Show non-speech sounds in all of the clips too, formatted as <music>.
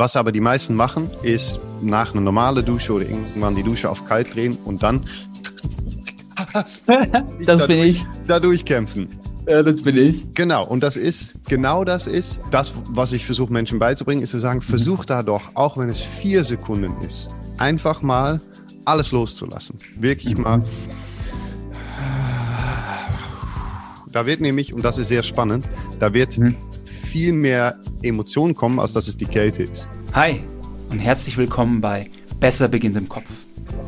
Was aber die meisten machen, ist nach einer normalen Dusche oder irgendwann die Dusche auf kalt drehen und dann <laughs> das bin ich. Da durchkämpfen. Ja, das bin ich. Genau, und das ist, genau das ist, das, was ich versuche Menschen beizubringen, ist zu sagen, versuch da doch, auch wenn es vier Sekunden ist, einfach mal alles loszulassen. Wirklich mal. Da wird nämlich, und das ist sehr spannend, da wird mhm. Viel mehr Emotionen kommen, als dass es die Kälte ist. Hi und herzlich willkommen bei Besser beginnt im Kopf,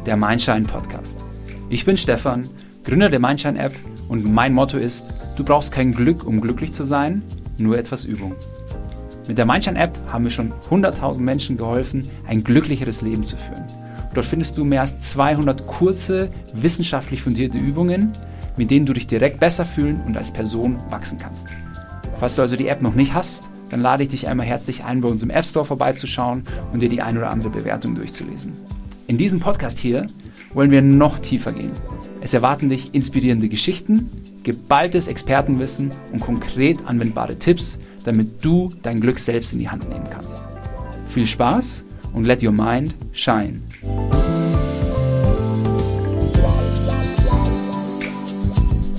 der Mindshine Podcast. Ich bin Stefan, Gründer der Mindshine App und mein Motto ist, du brauchst kein Glück, um glücklich zu sein, nur etwas Übung. Mit der Mindshine App haben wir schon 100.000 Menschen geholfen, ein glücklicheres Leben zu führen. Dort findest du mehr als 200 kurze, wissenschaftlich fundierte Übungen, mit denen du dich direkt besser fühlen und als Person wachsen kannst. Falls du also die App noch nicht hast, dann lade ich dich einmal herzlich ein, bei uns im App Store vorbeizuschauen und dir die ein oder andere Bewertung durchzulesen. In diesem Podcast hier wollen wir noch tiefer gehen. Es erwarten dich inspirierende Geschichten, geballtes Expertenwissen und konkret anwendbare Tipps, damit du dein Glück selbst in die Hand nehmen kannst. Viel Spaß und let your mind shine.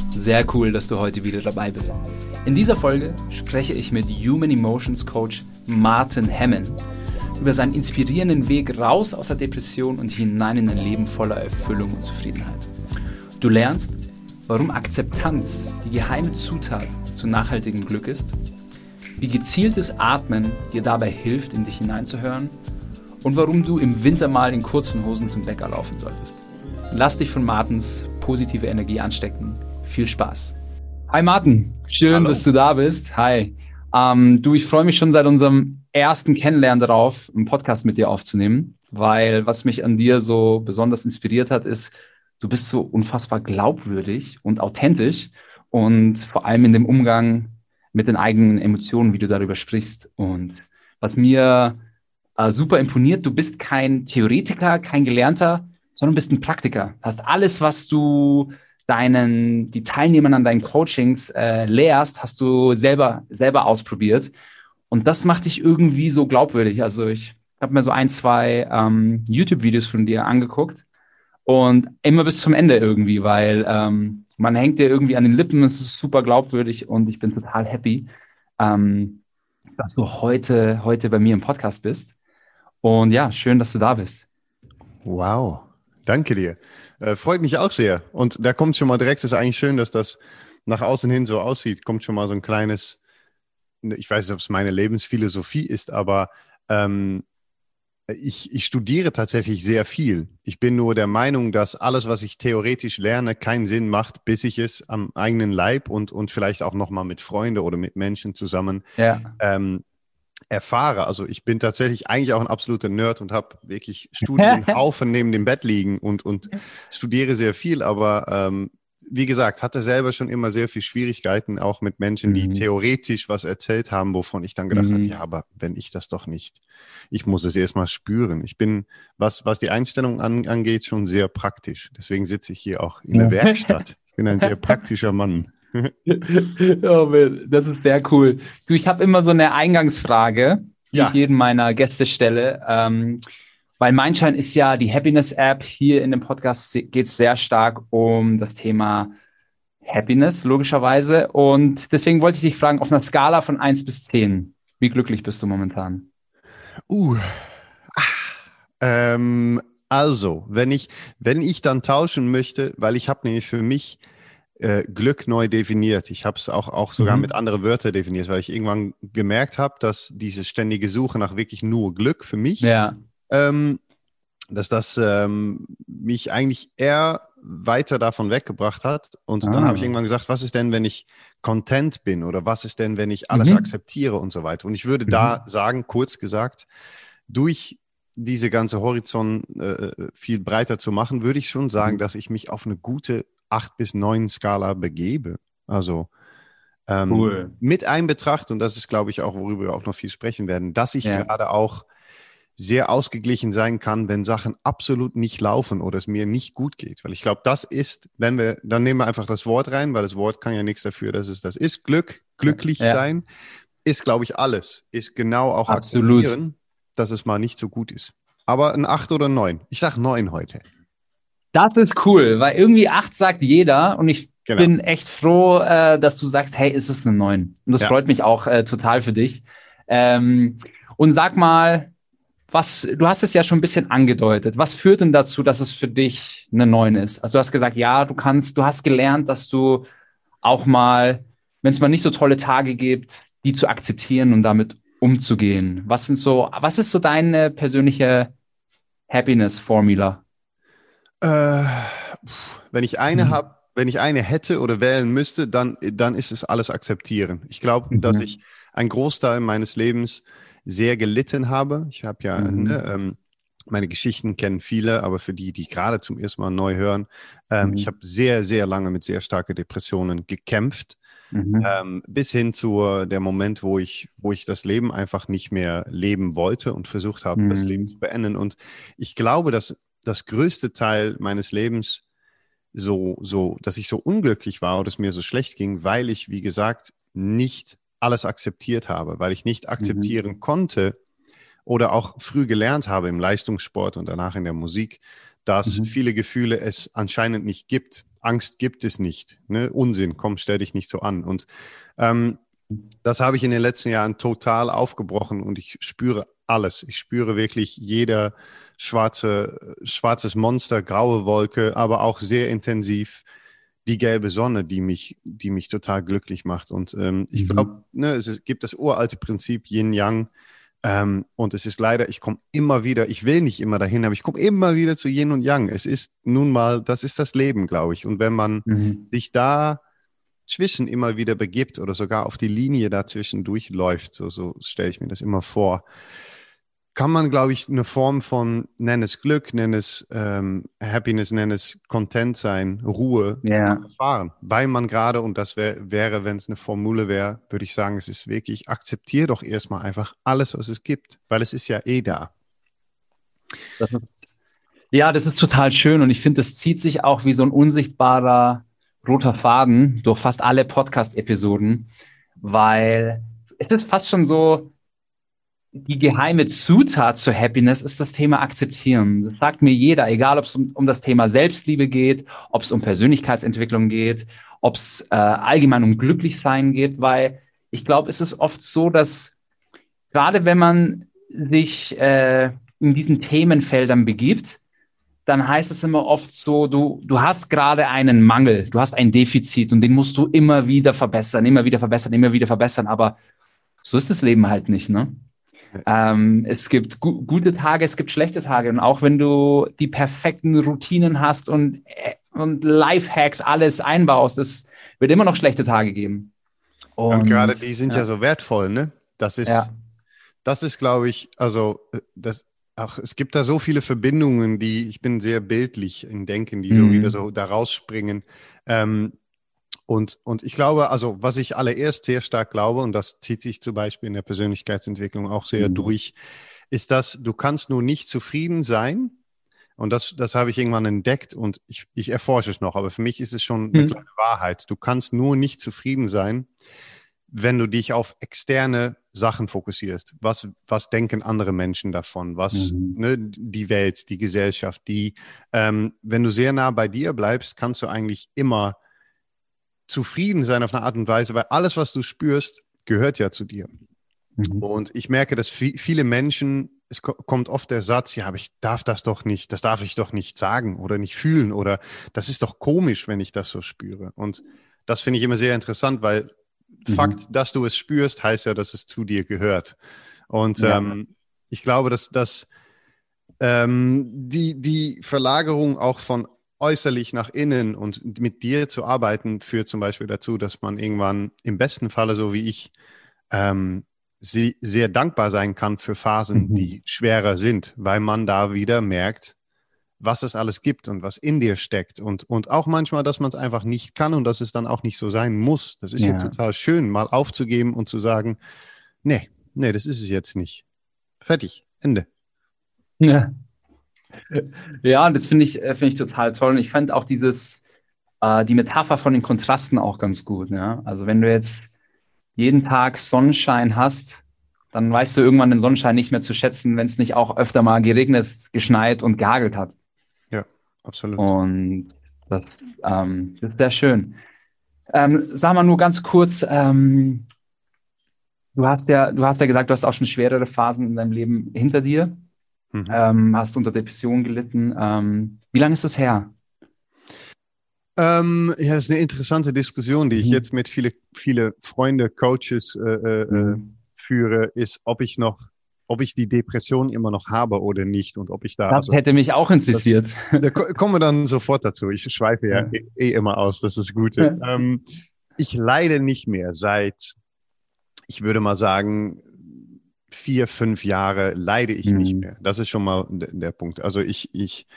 Sehr cool, dass du heute wieder dabei bist. In dieser Folge spreche ich mit Human Emotions Coach Martin Hemmen über seinen inspirierenden Weg raus aus der Depression und hinein in ein Leben voller Erfüllung und Zufriedenheit. Du lernst, warum Akzeptanz die geheime Zutat zu nachhaltigem Glück ist, wie gezieltes Atmen dir dabei hilft, in dich hineinzuhören und warum du im Winter mal in kurzen Hosen zum Bäcker laufen solltest. Lass dich von Martins positive Energie anstecken. Viel Spaß. Hi Martin, schön, Hallo. dass du da bist. Hi. Ähm, du, ich freue mich schon seit unserem ersten Kennenlernen darauf, einen Podcast mit dir aufzunehmen, weil was mich an dir so besonders inspiriert hat, ist, du bist so unfassbar glaubwürdig und authentisch und vor allem in dem Umgang mit den eigenen Emotionen, wie du darüber sprichst. Und was mir äh, super imponiert, du bist kein Theoretiker, kein Gelernter, sondern bist ein Praktiker. Heißt, alles, was du deinen, die Teilnehmern an deinen Coachings äh, lehrst, hast du selber, selber ausprobiert. Und das macht dich irgendwie so glaubwürdig. Also ich habe mir so ein, zwei ähm, YouTube-Videos von dir angeguckt und immer bis zum Ende irgendwie, weil ähm, man hängt dir irgendwie an den Lippen, es ist super glaubwürdig und ich bin total happy, ähm, dass du heute, heute bei mir im Podcast bist. Und ja, schön, dass du da bist. Wow, danke dir. Äh, freut mich auch sehr. Und da kommt schon mal direkt, es ist eigentlich schön, dass das nach außen hin so aussieht, kommt schon mal so ein kleines, ich weiß nicht, ob es meine Lebensphilosophie ist, aber ähm, ich, ich studiere tatsächlich sehr viel. Ich bin nur der Meinung, dass alles, was ich theoretisch lerne, keinen Sinn macht, bis ich es am eigenen Leib und, und vielleicht auch nochmal mit Freunden oder mit Menschen zusammen ja. ähm, erfahre. Also ich bin tatsächlich eigentlich auch ein absoluter Nerd und habe wirklich Studienhaufen neben dem Bett liegen und, und studiere sehr viel, aber ähm, wie gesagt, hatte selber schon immer sehr viel Schwierigkeiten, auch mit Menschen, die mhm. theoretisch was erzählt haben, wovon ich dann gedacht mhm. habe, ja, aber wenn ich das doch nicht, ich muss es erstmal spüren. Ich bin, was, was die Einstellung an, angeht, schon sehr praktisch. Deswegen sitze ich hier auch in der Werkstatt. Ich bin ein sehr praktischer Mann. <laughs> <laughs> oh, das ist sehr cool. Du, ich habe immer so eine Eingangsfrage, die ja. ich jedem meiner Gäste stelle. Ähm, weil Mindshine ist ja die Happiness-App. Hier in dem Podcast geht es sehr stark um das Thema Happiness, logischerweise. Und deswegen wollte ich dich fragen, auf einer Skala von 1 bis 10, wie glücklich bist du momentan? Uh, ach, ähm, also, wenn ich, wenn ich dann tauschen möchte, weil ich habe nämlich für mich äh, Glück neu definiert. Ich habe es auch, auch sogar mhm. mit anderen Wörtern definiert, weil ich irgendwann gemerkt habe, dass diese ständige Suche nach wirklich nur Glück für mich, ja. ähm, dass das ähm, mich eigentlich eher weiter davon weggebracht hat. Und ah. dann habe ich irgendwann gesagt, was ist denn, wenn ich content bin oder was ist denn, wenn ich alles mhm. akzeptiere und so weiter. Und ich würde mhm. da sagen, kurz gesagt, durch diese ganze Horizont äh, äh viel breiter zu machen, würde ich schon sagen, mhm. dass ich mich auf eine gute 8 bis 9 Skala begebe. Also ähm, cool. mit Einbetracht, und das ist, glaube ich, auch, worüber wir auch noch viel sprechen werden, dass ich ja. gerade auch sehr ausgeglichen sein kann, wenn Sachen absolut nicht laufen oder es mir nicht gut geht. Weil ich glaube, das ist, wenn wir, dann nehmen wir einfach das Wort rein, weil das Wort kann ja nichts dafür, dass es das ist. Glück, glücklich ja. sein, ist, glaube ich, alles. Ist genau auch absolut. akzeptieren. dass es mal nicht so gut ist. Aber ein 8 oder 9. Ich sage 9 heute. Das ist cool, weil irgendwie 8 sagt jeder und ich genau. bin echt froh, äh, dass du sagst, hey, ist es eine 9? Und das ja. freut mich auch äh, total für dich. Ähm, und sag mal, was, du hast es ja schon ein bisschen angedeutet. Was führt denn dazu, dass es für dich eine 9 ist? Also du hast gesagt, ja, du kannst, du hast gelernt, dass du auch mal, wenn es mal nicht so tolle Tage gibt, die zu akzeptieren und damit umzugehen. Was sind so, was ist so deine persönliche Happiness-Formula? Äh, wenn ich eine mhm. habe, wenn ich eine hätte oder wählen müsste, dann, dann ist es alles akzeptieren. Ich glaube, mhm. dass ich einen Großteil meines Lebens sehr gelitten habe. Ich habe ja mhm. ne, ähm, meine Geschichten kennen viele, aber für die, die gerade zum ersten Mal neu hören, ähm, mhm. ich habe sehr, sehr lange mit sehr starken Depressionen gekämpft. Mhm. Ähm, bis hin zu der Moment, wo ich, wo ich das Leben einfach nicht mehr leben wollte und versucht habe, mhm. das Leben zu beenden. Und ich glaube, dass das größte Teil meines Lebens so, so, dass ich so unglücklich war oder es mir so schlecht ging, weil ich, wie gesagt, nicht alles akzeptiert habe, weil ich nicht akzeptieren mhm. konnte oder auch früh gelernt habe im Leistungssport und danach in der Musik, dass mhm. viele Gefühle es anscheinend nicht gibt. Angst gibt es nicht. Ne? Unsinn, komm, stell dich nicht so an. Und ähm, das habe ich in den letzten Jahren total aufgebrochen und ich spüre alles. Ich spüre wirklich jeder schwarze, schwarzes Monster, graue Wolke, aber auch sehr intensiv die gelbe Sonne, die mich, die mich total glücklich macht. Und ähm, ich mhm. glaube, ne, es ist, gibt das uralte Prinzip Yin-Yang. Ähm, und es ist leider, ich komme immer wieder, ich will nicht immer dahin, aber ich komme immer wieder zu Yin und Yang. Es ist nun mal, das ist das Leben, glaube ich. Und wenn man mhm. sich da zwischen immer wieder begibt oder sogar auf die Linie dazwischen durchläuft, so, so stelle ich mir das immer vor, kann man, glaube ich, eine Form von, nenn es Glück, nenn es ähm, Happiness, nenn es Content sein, Ruhe yeah. erfahren. Weil man gerade, und das wär, wäre, wenn es eine Formule wäre, würde ich sagen, es ist wirklich, akzeptiere doch erstmal einfach alles, was es gibt, weil es ist ja eh da. Das ist, ja, das ist total schön und ich finde, das zieht sich auch wie so ein unsichtbarer roter Faden durch fast alle Podcast-Episoden, weil es ist fast schon so, die geheime Zutat zur Happiness ist das Thema Akzeptieren. Das sagt mir jeder, egal ob es um, um das Thema Selbstliebe geht, ob es um Persönlichkeitsentwicklung geht, ob es äh, allgemein um Glücklichsein geht, weil ich glaube, es ist oft so, dass gerade wenn man sich äh, in diesen Themenfeldern begibt, dann heißt es immer oft so, du, du hast gerade einen Mangel, du hast ein Defizit und den musst du immer wieder verbessern, immer wieder verbessern, immer wieder verbessern, aber so ist das Leben halt nicht, ne? Ähm, es gibt gu gute Tage, es gibt schlechte Tage. Und auch wenn du die perfekten Routinen hast und, äh, und Lifehacks alles einbaust, es wird immer noch schlechte Tage geben. Und, und gerade die sind ja. ja. so wertvoll, ne? Das ist, ja. das ist, glaube ich, also das, auch, es gibt da so viele Verbindungen, die, ich bin sehr bildlich in Denken, die so mhm. wieder so da rausspringen. Ähm, und, und ich glaube, also was ich allererst sehr stark glaube, und das zieht sich zum Beispiel in der Persönlichkeitsentwicklung auch sehr mhm. durch, ist, dass du kannst nur nicht zufrieden sein. Und das, das habe ich irgendwann entdeckt und ich, ich erforsche es noch, aber für mich ist es schon eine mhm. kleine Wahrheit. Du kannst nur nicht zufrieden sein, wenn du dich auf externe Sachen fokussierst. Was, was denken andere Menschen davon? Was, mhm. ne, die Welt, die Gesellschaft, die, ähm, wenn du sehr nah bei dir bleibst, kannst du eigentlich immer zufrieden sein auf eine Art und Weise, weil alles, was du spürst, gehört ja zu dir. Mhm. Und ich merke, dass viele Menschen, es kommt oft der Satz, ja, aber ich darf das doch nicht, das darf ich doch nicht sagen oder nicht fühlen oder das ist doch komisch, wenn ich das so spüre. Und das finde ich immer sehr interessant, weil mhm. Fakt, dass du es spürst, heißt ja, dass es zu dir gehört. Und ja. ähm, ich glaube, dass, dass ähm, die, die Verlagerung auch von äußerlich nach innen und mit dir zu arbeiten, führt zum Beispiel dazu, dass man irgendwann im besten Falle, so wie ich, ähm, sehr dankbar sein kann für Phasen, mhm. die schwerer sind, weil man da wieder merkt, was es alles gibt und was in dir steckt und, und auch manchmal, dass man es einfach nicht kann und dass es dann auch nicht so sein muss. Das ist ja, ja total schön, mal aufzugeben und zu sagen, nee, nee, das ist es jetzt nicht. Fertig, Ende. Ja. Ja, das finde ich, äh, finde ich total toll. Und ich fand auch dieses, äh, die Metapher von den Kontrasten auch ganz gut. Ja? Also wenn du jetzt jeden Tag Sonnenschein hast, dann weißt du irgendwann den Sonnenschein nicht mehr zu schätzen, wenn es nicht auch öfter mal geregnet, geschneit und gehagelt hat. Ja, absolut. Und das, ähm, das ist sehr schön. Ähm, sag mal nur ganz kurz, ähm, du hast ja, du hast ja gesagt, du hast auch schon schwerere Phasen in deinem Leben hinter dir, mhm. ähm, hast unter Depressionen gelitten. Ähm, wie lange ist das her? Ähm, ja, das ist eine interessante Diskussion, die ich mhm. jetzt mit viele, viele Freunde, Coaches äh, äh, äh mhm. führe, ist, ob ich noch ob ich die Depression immer noch habe oder nicht und ob ich da. Das also, hätte mich auch interessiert. Das, da kommen wir dann sofort dazu. Ich schweife ja, ja. Eh, eh, immer aus, das ist gut. Ja. Ähm, ich leide nicht mehr seit, ich würde mal sagen, vier, fünf Jahre leide ich mhm. nicht mehr. Das ist schon mal der Punkt. Also ich, ich,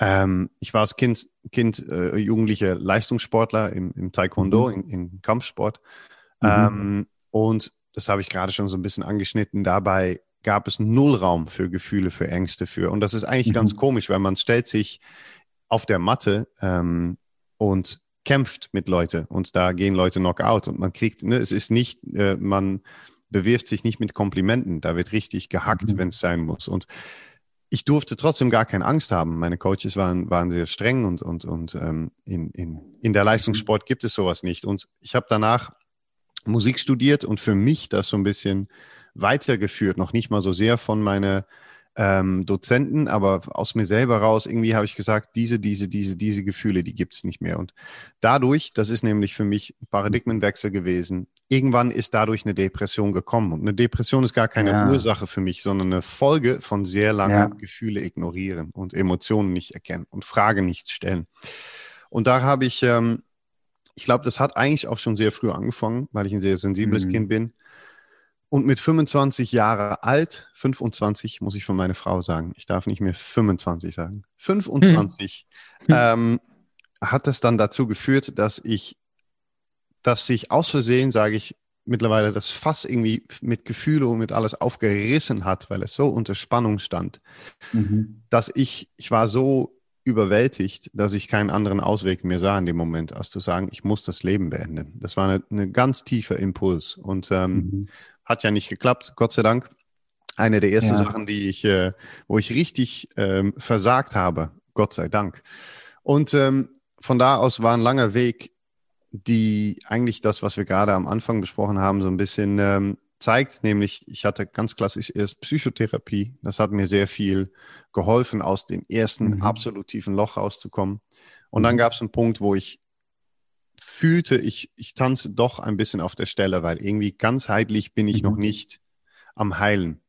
ähm, ich war als Kind, kind äh, jugendlicher Leistungssportler im, im Taekwondo, mhm. im Kampfsport. Mhm. Ähm, und das habe ich gerade schon so ein bisschen angeschnitten. Dabei gab es null Raum für Gefühle, für Ängste, für. Und das ist eigentlich mhm. ganz komisch, weil man stellt sich auf der Matte ähm, und kämpft mit Leuten und da gehen Leute Knockout und man kriegt, ne, es ist nicht, äh, man bewirft sich nicht mit Komplimenten, da wird richtig gehackt, mhm. wenn es sein muss. Und ich durfte trotzdem gar keine Angst haben. Meine Coaches waren, waren sehr streng und, und, und ähm, in, in, in der Leistungssport gibt es sowas nicht. Und ich habe danach Musik studiert und für mich das so ein bisschen weitergeführt, noch nicht mal so sehr von meinen ähm, Dozenten, aber aus mir selber raus, irgendwie habe ich gesagt, diese, diese, diese, diese Gefühle, die gibt es nicht mehr. Und dadurch, das ist nämlich für mich ein Paradigmenwechsel gewesen, irgendwann ist dadurch eine Depression gekommen. Und eine Depression ist gar keine ja. Ursache für mich, sondern eine Folge von sehr langen ja. Gefühle ignorieren und Emotionen nicht erkennen und Fragen nicht stellen. Und da habe ich, ähm, ich glaube, das hat eigentlich auch schon sehr früh angefangen, weil ich ein sehr sensibles mhm. Kind bin. Und mit 25 Jahre alt, 25 muss ich von meiner Frau sagen, ich darf nicht mehr 25 sagen, 25, hm. ähm, hat das dann dazu geführt, dass ich, dass sich aus Versehen, sage ich mittlerweile, das Fass irgendwie mit Gefühle und mit alles aufgerissen hat, weil es so unter Spannung stand, mhm. dass ich, ich war so überwältigt, dass ich keinen anderen Ausweg mehr sah in dem Moment, als zu sagen, ich muss das Leben beenden. Das war eine ganz tiefer Impuls und ähm, mhm. Hat ja nicht geklappt, Gott sei Dank. Eine der ersten ja. Sachen, die ich, äh, wo ich richtig ähm, versagt habe, Gott sei Dank. Und ähm, von da aus war ein langer Weg, die eigentlich das, was wir gerade am Anfang besprochen haben, so ein bisschen ähm, zeigt, nämlich ich hatte ganz klassisch erst Psychotherapie. Das hat mir sehr viel geholfen, aus dem ersten mhm. absolut tiefen Loch rauszukommen. Und mhm. dann gab es einen Punkt, wo ich fühlte, ich, ich tanze doch ein bisschen auf der Stelle, weil irgendwie ganzheitlich bin ich mhm. noch nicht am Heilen.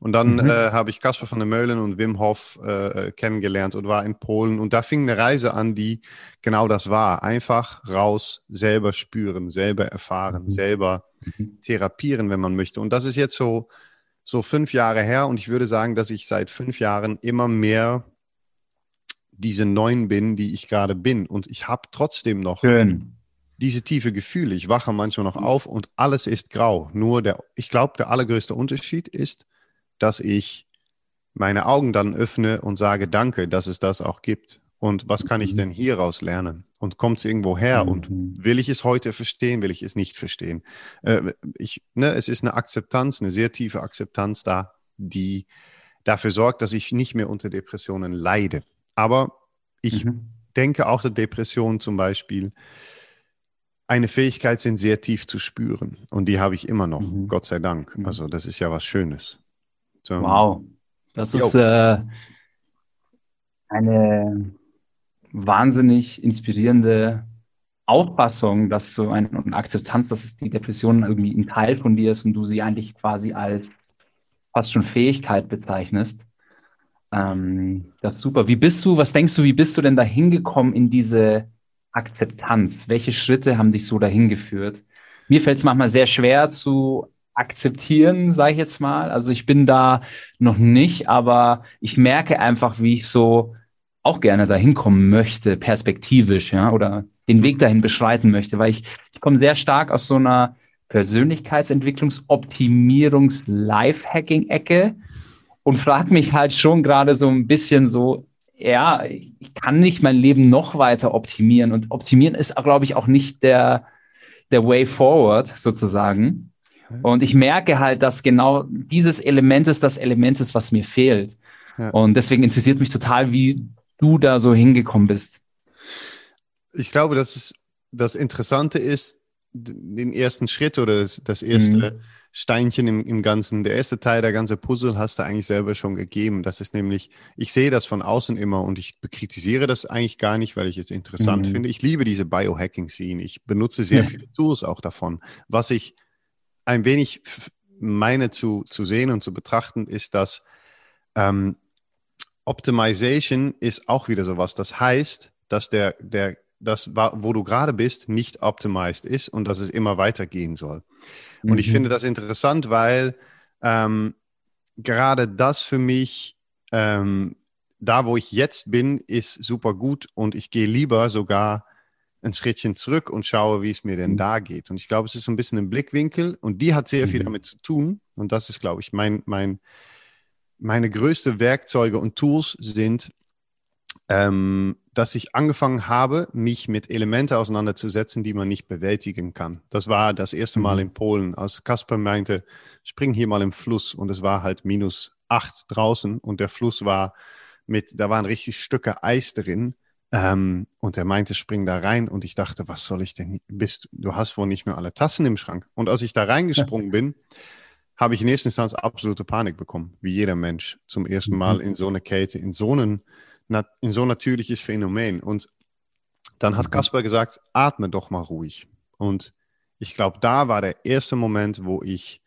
Und dann mhm. äh, habe ich Kasper von der Meulen und Wim Hof äh, kennengelernt und war in Polen. Und da fing eine Reise an, die genau das war. Einfach raus, selber spüren, selber erfahren, mhm. selber mhm. therapieren, wenn man möchte. Und das ist jetzt so, so fünf Jahre her. Und ich würde sagen, dass ich seit fünf Jahren immer mehr diese Neun bin, die ich gerade bin. Und ich habe trotzdem noch Schön. Diese tiefe Gefühle. Ich wache manchmal noch auf und alles ist grau. Nur der, ich glaube, der allergrößte Unterschied ist, dass ich meine Augen dann öffne und sage, danke, dass es das auch gibt. Und was kann ich mhm. denn hieraus lernen? Und kommt es irgendwo her? Mhm. Und will ich es heute verstehen? Will ich es nicht verstehen? Äh, ich, ne, es ist eine Akzeptanz, eine sehr tiefe Akzeptanz da, die dafür sorgt, dass ich nicht mehr unter Depressionen leide. Aber ich mhm. denke auch, dass Depressionen zum Beispiel eine Fähigkeit sind, sehr tief zu spüren. Und die habe ich immer noch, mhm. Gott sei Dank. Mhm. Also das ist ja was Schönes. So. Wow, das ist äh, eine wahnsinnig inspirierende Auffassung, dass so ein und Akzeptanz, dass die Depression irgendwie ein Teil von dir ist und du sie eigentlich quasi als fast schon Fähigkeit bezeichnest. Ähm, das ist super. Wie bist du, was denkst du, wie bist du denn dahin gekommen in diese Akzeptanz? Welche Schritte haben dich so dahin geführt? Mir fällt es manchmal sehr schwer zu akzeptieren, sage ich jetzt mal. Also ich bin da noch nicht, aber ich merke einfach, wie ich so auch gerne dahin kommen möchte, perspektivisch, ja, oder den Weg dahin beschreiten möchte, weil ich, ich komme sehr stark aus so einer Persönlichkeitsentwicklungsoptimierungs Lifehacking-Ecke und frage mich halt schon gerade so ein bisschen so, ja, ich kann nicht mein Leben noch weiter optimieren und optimieren ist, glaube ich, auch nicht der, der Way forward sozusagen. Und ich merke halt, dass genau dieses Element ist das Element ist, was mir fehlt. Ja. Und deswegen interessiert mich total, wie du da so hingekommen bist. Ich glaube, dass es, das Interessante ist, den ersten Schritt oder das, das erste mhm. Steinchen im, im Ganzen, der erste Teil, der ganze Puzzle hast du eigentlich selber schon gegeben. Das ist nämlich, ich sehe das von außen immer und ich kritisiere das eigentlich gar nicht, weil ich es interessant mhm. finde. Ich liebe diese Biohacking-Scene. Ich benutze sehr ja. viele Tools auch davon. Was ich ein wenig meine zu, zu sehen und zu betrachten, ist, dass ähm, Optimization ist auch wieder sowas. Das heißt, dass der, der, das, wo du gerade bist, nicht optimized ist und dass es immer weitergehen soll. Und mhm. ich finde das interessant, weil ähm, gerade das für mich, ähm, da wo ich jetzt bin, ist super gut und ich gehe lieber sogar ein Schrittchen zurück und schaue, wie es mir denn mhm. da geht. Und ich glaube, es ist so ein bisschen ein Blickwinkel und die hat sehr viel mhm. damit zu tun. Und das ist, glaube ich, mein, mein, meine größte Werkzeuge und Tools sind, ähm, dass ich angefangen habe, mich mit Elementen auseinanderzusetzen, die man nicht bewältigen kann. Das war das erste Mal mhm. in Polen, als Kasper meinte, spring hier mal im Fluss und es war halt minus acht draußen und der Fluss war mit, da waren richtig Stücke Eis drin ähm, und er meinte, spring da rein. Und ich dachte, was soll ich denn? Bist, du hast wohl nicht mehr alle Tassen im Schrank. Und als ich da reingesprungen bin, <laughs> habe ich in erster Instanz absolute Panik bekommen, wie jeder Mensch zum ersten Mal mhm. in so eine Kälte, in so, einen, in so ein natürliches Phänomen. Und dann hat Kasper gesagt, atme doch mal ruhig. Und ich glaube, da war der erste Moment, wo ich,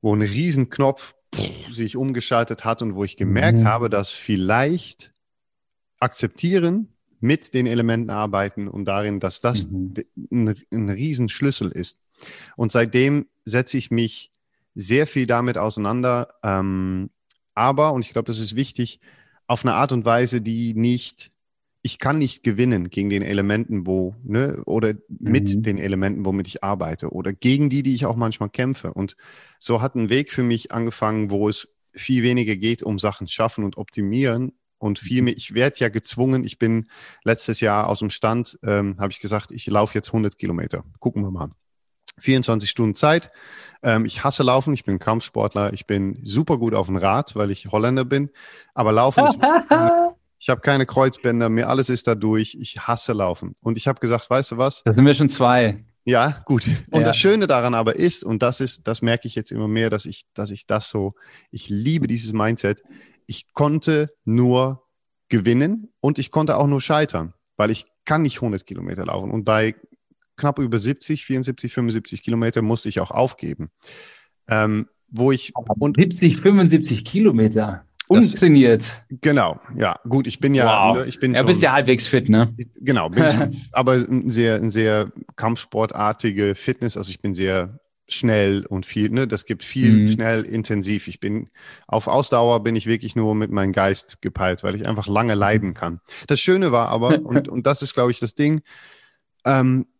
wo ein Riesenknopf sich umgeschaltet hat und wo ich gemerkt mhm. habe, dass vielleicht akzeptieren, mit den Elementen arbeiten und darin, dass das mhm. ein, ein Riesenschlüssel ist. Und seitdem setze ich mich sehr viel damit auseinander. Ähm, aber, und ich glaube, das ist wichtig, auf eine Art und Weise, die nicht, ich kann nicht gewinnen gegen den Elementen, wo, ne, oder mit mhm. den Elementen, womit ich arbeite, oder gegen die, die ich auch manchmal kämpfe. Und so hat ein Weg für mich angefangen, wo es viel weniger geht um Sachen schaffen und optimieren und viel mehr. Ich werde ja gezwungen. Ich bin letztes Jahr aus dem Stand, ähm, habe ich gesagt, ich laufe jetzt 100 Kilometer. Gucken wir mal. 24 Stunden Zeit. Ähm, ich hasse Laufen. Ich bin Kampfsportler. Ich bin super gut auf dem Rad, weil ich Holländer bin. Aber Laufen ist <laughs> Ich habe keine Kreuzbänder, mir alles ist da durch. Ich hasse Laufen. Und ich habe gesagt, weißt du was? Da sind wir schon zwei. Ja, gut. Und ja. das Schöne daran aber ist, und das ist, das merke ich jetzt immer mehr, dass ich, dass ich das so, ich liebe dieses Mindset ich konnte nur gewinnen und ich konnte auch nur scheitern, weil ich kann nicht 100 Kilometer laufen. Und bei knapp über 70, 74, 75 Kilometer musste ich auch aufgeben. Ähm, wo ich und 70, 75 Kilometer untrainiert. Das, genau, ja, gut, ich bin ja, wow. ne, ich bin ja, schon, bist ja halbwegs fit, ne? Genau, bin ich, <laughs> aber ein sehr, ein sehr Kampfsportartige Fitness, also ich bin sehr schnell und viel, ne, das gibt viel mhm. schnell intensiv. Ich bin auf Ausdauer bin ich wirklich nur mit meinem Geist gepeilt, weil ich einfach lange leiden kann. Das Schöne war aber, <laughs> und, und das ist, glaube ich, das Ding, ähm, äh,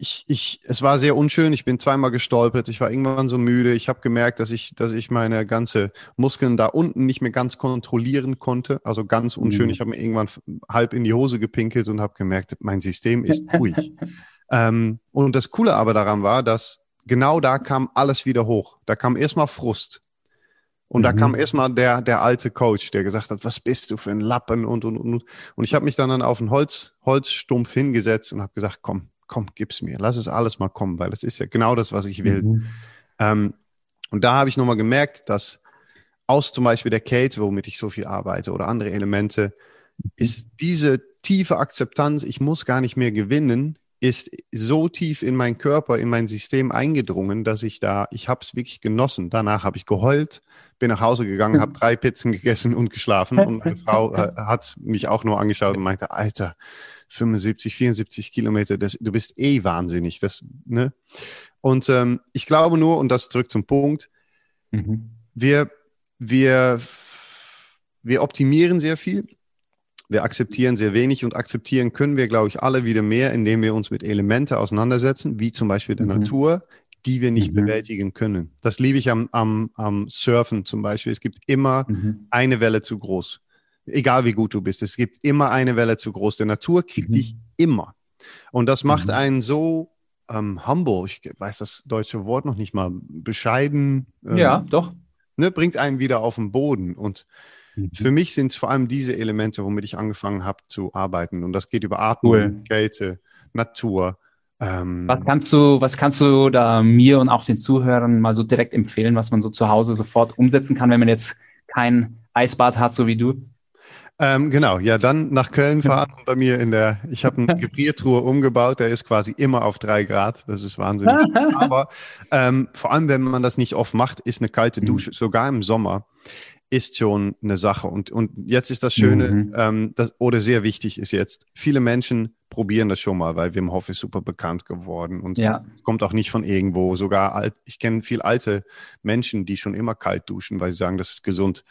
ich, ich, es war sehr unschön. Ich bin zweimal gestolpert. Ich war irgendwann so müde. Ich habe gemerkt, dass ich, dass ich meine ganze Muskeln da unten nicht mehr ganz kontrollieren konnte. Also ganz unschön. Mhm. Ich habe mir irgendwann halb in die Hose gepinkelt und habe gemerkt, mein System ist <laughs> ruhig. Ähm, und das Coole aber daran war, dass genau da kam alles wieder hoch. Da kam erstmal Frust. Und mhm. da kam erstmal der, der alte Coach, der gesagt hat, was bist du für ein Lappen und, und, und. Und ich habe mich dann, dann auf einen Holz, Holzstumpf hingesetzt und habe gesagt, komm, komm, gib's mir. Lass es alles mal kommen, weil das ist ja genau das, was ich will. Mhm. Ähm, und da habe ich nochmal gemerkt, dass aus zum Beispiel der Kate, womit ich so viel arbeite, oder andere Elemente, ist diese tiefe Akzeptanz, ich muss gar nicht mehr gewinnen, ist so tief in meinen Körper, in mein System eingedrungen, dass ich da, ich habe es wirklich genossen. Danach habe ich geheult, bin nach Hause gegangen, habe drei Pizzen gegessen und geschlafen. Und meine Frau äh, <laughs> hat mich auch nur angeschaut und meinte, Alter, 75, 74 Kilometer, das, du bist eh wahnsinnig. Das, ne? Und ähm, ich glaube nur, und das zurück zum Punkt, mhm. wir, wir, wir optimieren sehr viel wir akzeptieren sehr wenig und akzeptieren können wir, glaube ich, alle wieder mehr, indem wir uns mit Elementen auseinandersetzen, wie zum Beispiel der mhm. Natur, die wir nicht mhm. bewältigen können. Das liebe ich am, am, am Surfen zum Beispiel. Es gibt immer mhm. eine Welle zu groß. Egal wie gut du bist, es gibt immer eine Welle zu groß. Der Natur kriegt mhm. dich immer. Und das macht mhm. einen so ähm, humble, ich weiß das deutsche Wort noch nicht mal, bescheiden. Ähm, ja, doch. Ne, bringt einen wieder auf den Boden. Und Mhm. für mich sind es vor allem diese Elemente, womit ich angefangen habe zu arbeiten. Und das geht über Atmung, Cool. Kälte, Natur. Ähm, Was kannst du, was kannst du da mir und auch den Zuhörern mal so direkt empfehlen, was man so zu Hause sofort umsetzen kann, wenn man jetzt kein Eisbad hat, so wie du? Ähm, genau, ja, dann nach Köln fahren und bei mir in der, ich habe eine <laughs> Gefriertruhe umgebaut, der ist quasi immer auf drei Grad, das ist wahnsinnig. <laughs> Aber ähm, vor allem, wenn man das nicht oft macht, ist eine kalte Mhm. Dusche, sogar im Sommer, ist schon eine Sache. Und, und jetzt ist das Schöne, Mhm. ähm, das, oder sehr wichtig ist jetzt, viele Menschen probieren das schon mal, weil Wim Hof ist super bekannt geworden und Ja. kommt auch nicht von irgendwo. Sogar alt, ich kenne viel alte Menschen, die schon immer kalt duschen, weil sie sagen, das ist gesund.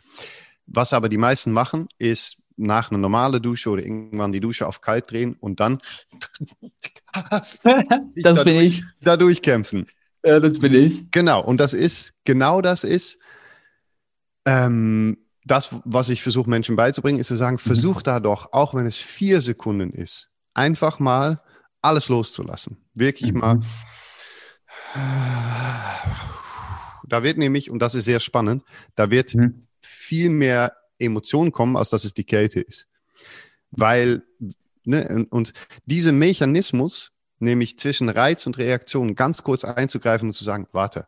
Was aber die meisten machen, ist nach einer normalen Dusche oder irgendwann die Dusche auf kalt drehen und dann <laughs> das dadurch- bin ich. da durchkämpfen. Ja, das bin ich. Genau, und das ist, genau das ist, ähm, das, was ich versuche Menschen beizubringen, ist zu sagen, versuch da doch, auch wenn es vier Sekunden ist, einfach mal alles loszulassen. Wirklich Mhm. mal. Da wird nämlich, und das ist sehr spannend, da wird Mhm. Viel mehr Emotionen kommen, als dass es die Kälte ist. Weil, ne, und, dieser Mechanismus, nämlich zwischen Reiz und Reaktion ganz kurz einzugreifen und zu sagen, warte.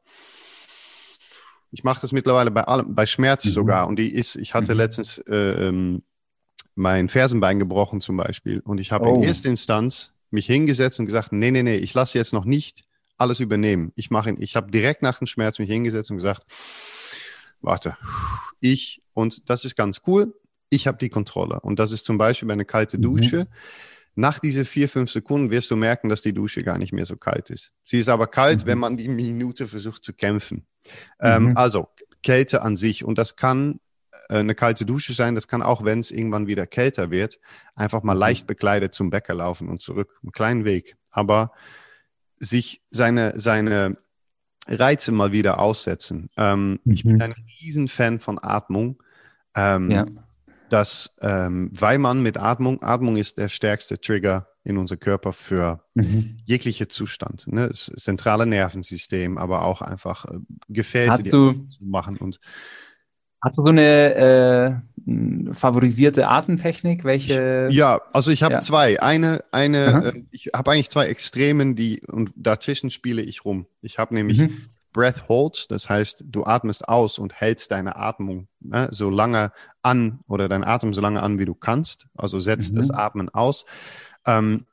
Ich mache das mittlerweile bei allem, bei Schmerz Mhm. sogar. Und die ist, ich hatte Mhm. letztens äh, ähm, mein Fersenbein gebrochen zum Beispiel. Und ich habe Oh. in erster Instanz mich hingesetzt und gesagt, nee, nee, nee, ich lasse jetzt noch nicht alles übernehmen. Ich mache, ich habe direkt nach dem Schmerz mich hingesetzt und gesagt, warte, ich, und das ist ganz cool, ich habe die Kontrolle. Und das ist zum Beispiel bei einer kalten Mhm. Dusche. Nach diese vier, fünf Sekunden wirst du merken, dass die Dusche gar nicht mehr so kalt ist. Sie ist aber kalt, Mhm. wenn man die Minute versucht zu kämpfen. Ähm, Mhm. also Kälte an sich. Und das kann äh, eine kalte Dusche sein. Das kann auch, wenn es irgendwann wieder kälter wird, einfach mal Mhm. leicht bekleidet zum Bäcker laufen und zurück. Einen kleinen Weg. Aber sich seine, seine Reize mal wieder aussetzen. Ähm, Ich bin Mhm. ein Riesenfan von Atmung. Ähm, Ja. dass, ähm, weil man mit Atmung, Atmung ist der stärkste Trigger in unser Körper für Mhm. jegliche Zustand. Ne? Das zentrale Nervensystem, aber auch einfach äh, Gefäße, Hast die du, zu machen. Und hast du so eine äh, favorisierte Atemtechnik? Welche? ja, also ich habe Ja. zwei. Eine, eine, Aha. äh, ich habe eigentlich zwei Extremen, die und dazwischen spiele ich rum. Ich habe nämlich Mhm. Breath Holds, das heißt, du atmest aus und hältst deine Atmung ne, so lange an oder deinen Atem so lange an, wie du kannst. Also setzt Mhm. das Atmen aus. Ähm,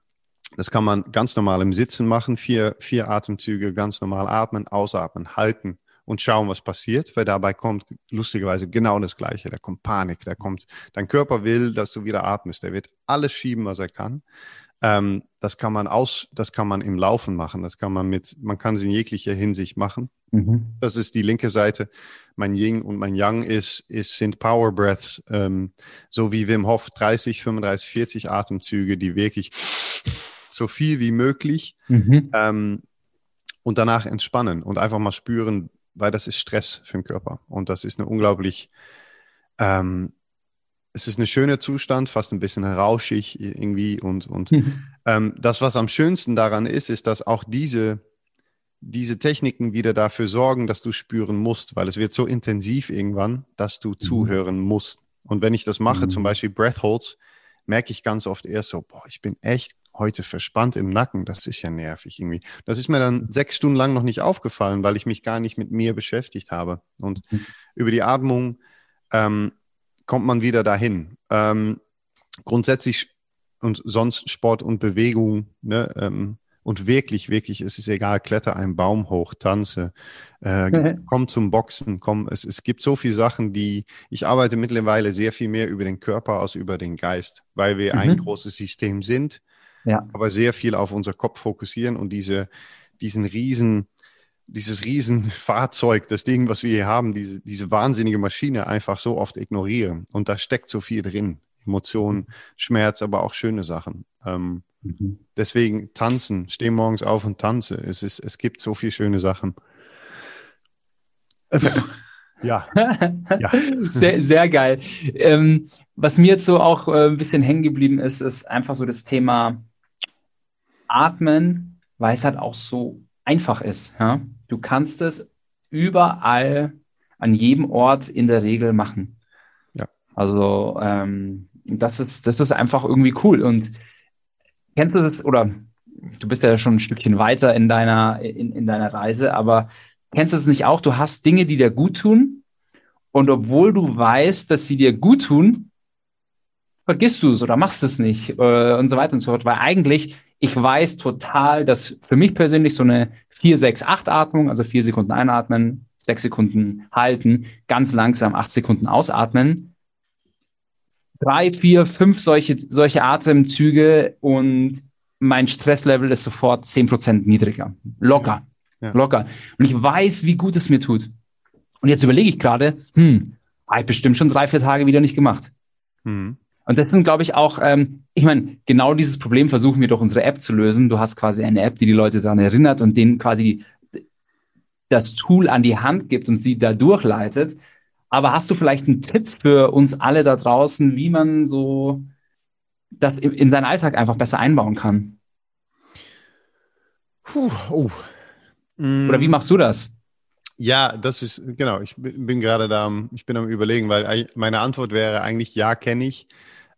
das kann man ganz normal im Sitzen machen. Vier, vier Atemzüge, ganz normal atmen, ausatmen, halten und schauen, was passiert, weil dabei kommt lustigerweise genau das Gleiche. Da kommt Panik, da kommt, dein Körper will, dass du wieder atmest. Der wird alles schieben, was er kann. Ähm, das kann man aus, das kann man im Laufen machen. Das kann man mit, man kann es in jeglicher Hinsicht machen. Mhm. Das ist die linke Seite. Mein Yin und mein Yang ist, ist, sind Power Breaths, ähm, so wie Wim Hof, 30, 35, 40 Atemzüge, die wirklich so viel wie möglich Mhm. ähm, und danach entspannen und einfach mal spüren, weil das ist Stress für den Körper. Und das ist eine unglaublich, ähm, es ist ein schöner Zustand, fast ein bisschen rauschig irgendwie. Und, und Mhm. ähm, das, was am schönsten daran ist, ist, dass auch diese, diese Techniken wieder dafür sorgen, dass du spüren musst, weil es wird so intensiv irgendwann, dass du zuhören musst. Und wenn ich das mache, Mhm. zum Beispiel Breath Holds, merke ich ganz oft erst so, boah, ich bin echt heute verspannt im Nacken. Das ist ja nervig irgendwie. Das ist mir dann sechs Stunden lang noch nicht aufgefallen, weil ich mich gar nicht mit mir beschäftigt habe. Und Mhm. über die Atmung ähm, kommt man wieder dahin. Ähm, grundsätzlich und sonst Sport und Bewegung, ne, ähm, und wirklich, wirklich, es ist egal, kletter einen Baum hoch, tanze, äh, komm zum Boxen, komm, es, es gibt so viele Sachen, die, ich arbeite mittlerweile sehr viel mehr über den Körper als über den Geist, weil wir Mhm. ein großes System sind, Ja. aber sehr viel auf unser Kopf fokussieren und diese, diesen riesen, dieses riesen Fahrzeug, das Ding, was wir hier haben, diese, diese wahnsinnige Maschine einfach so oft ignorieren. Und da steckt so viel drin. Emotionen, Schmerz, aber auch schöne Sachen. Ähm, Mhm. deswegen tanzen, steh morgens auf und tanze. Es, ist, es gibt so viele schöne Sachen. <laughs> ja, Ja. <laughs> Sehr, sehr geil. Ähm, was mir jetzt so auch äh, ein bisschen hängen geblieben ist, ist einfach so das Thema Atmen weil es halt auch so einfach ist. Ja? Du kannst es überall an jedem Ort in der Regel machen. Ja. Also ähm, das ist, das ist einfach irgendwie cool. Und kennst du das, oder du bist ja schon ein Stückchen weiter in deiner, in, in deiner Reise, aber kennst du es nicht auch? Du hast Dinge, die dir gut tun. Und obwohl du weißt, dass sie dir gut tun, vergisst du es oder machst es nicht äh, und so weiter und so fort. Weil eigentlich, ich weiß total, dass für mich persönlich so eine 4, 6, 8 Atmung, also 4 Sekunden einatmen, 6 Sekunden halten, ganz langsam 8 Sekunden ausatmen, drei, vier, fünf solche, solche Atemzüge und mein Stresslevel ist sofort 10% niedriger. Locker. Ja. Locker. Und ich weiß, wie gut es mir tut. Und jetzt überlege ich gerade, hm, habe ich bestimmt schon drei, vier Tage wieder nicht gemacht. Mhm. Und das sind, glaube ich, auch, ähm, ich meine, genau dieses Problem versuchen wir durch unsere App zu lösen. Du hast quasi eine App, die die Leute daran erinnert und denen quasi das Tool an die Hand gibt und sie da durchleitet. Aber hast du vielleicht einen Tipp für uns alle da draußen, wie man so das in seinen Alltag einfach besser einbauen kann? Puh, oh. Oder wie machst du das? Ja, das ist, genau, ich bin gerade da, ich bin am überlegen, weil meine Antwort wäre eigentlich ja, kenne ich,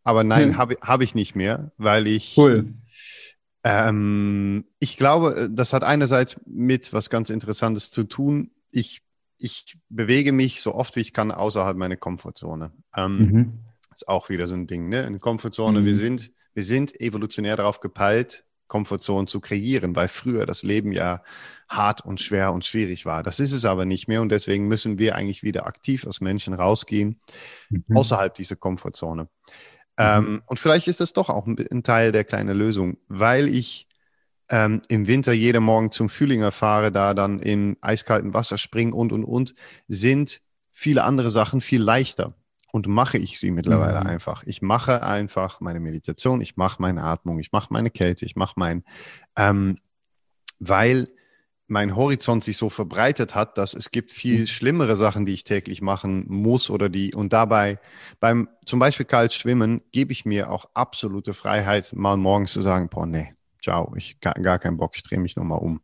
aber nein, hm. habe hab ich nicht mehr, weil ich. Cool. Ähm, ich glaube, das hat einerseits mit was ganz Interessantes zu tun. Ich ich bewege mich so oft wie ich kann außerhalb meiner Komfortzone. Ähm, mhm. Ist auch wieder so ein Ding, ne? Eine Komfortzone, mhm. wir sind, wir sind evolutionär darauf gepeilt, Komfortzonen zu kreieren, weil früher das Leben ja hart und schwer und schwierig war. Das ist es aber nicht mehr und deswegen müssen wir eigentlich wieder aktiv als Menschen rausgehen, mhm. außerhalb dieser Komfortzone. Mhm. Ähm, und vielleicht ist das doch auch ein Teil der kleinen Lösung, weil ich ähm, im Winter jeden Morgen zum Fühlinger fahre, da dann in eiskaltem Wasser springen und, und, und, sind viele andere Sachen viel leichter. Und mache ich sie mittlerweile mhm. einfach. Ich mache einfach meine Meditation, ich mache meine Atmung, ich mache meine Kälte, ich mache mein, ähm, weil mein Horizont sich so verbreitet hat, dass es gibt viel mhm. schlimmere Sachen, die ich täglich machen muss oder die und dabei beim zum Beispiel kalt schwimmen gebe ich mir auch absolute Freiheit, mal morgens zu sagen, boah, nee, ciao, ich gar, gar keinen Bock, ich drehe mich nochmal um.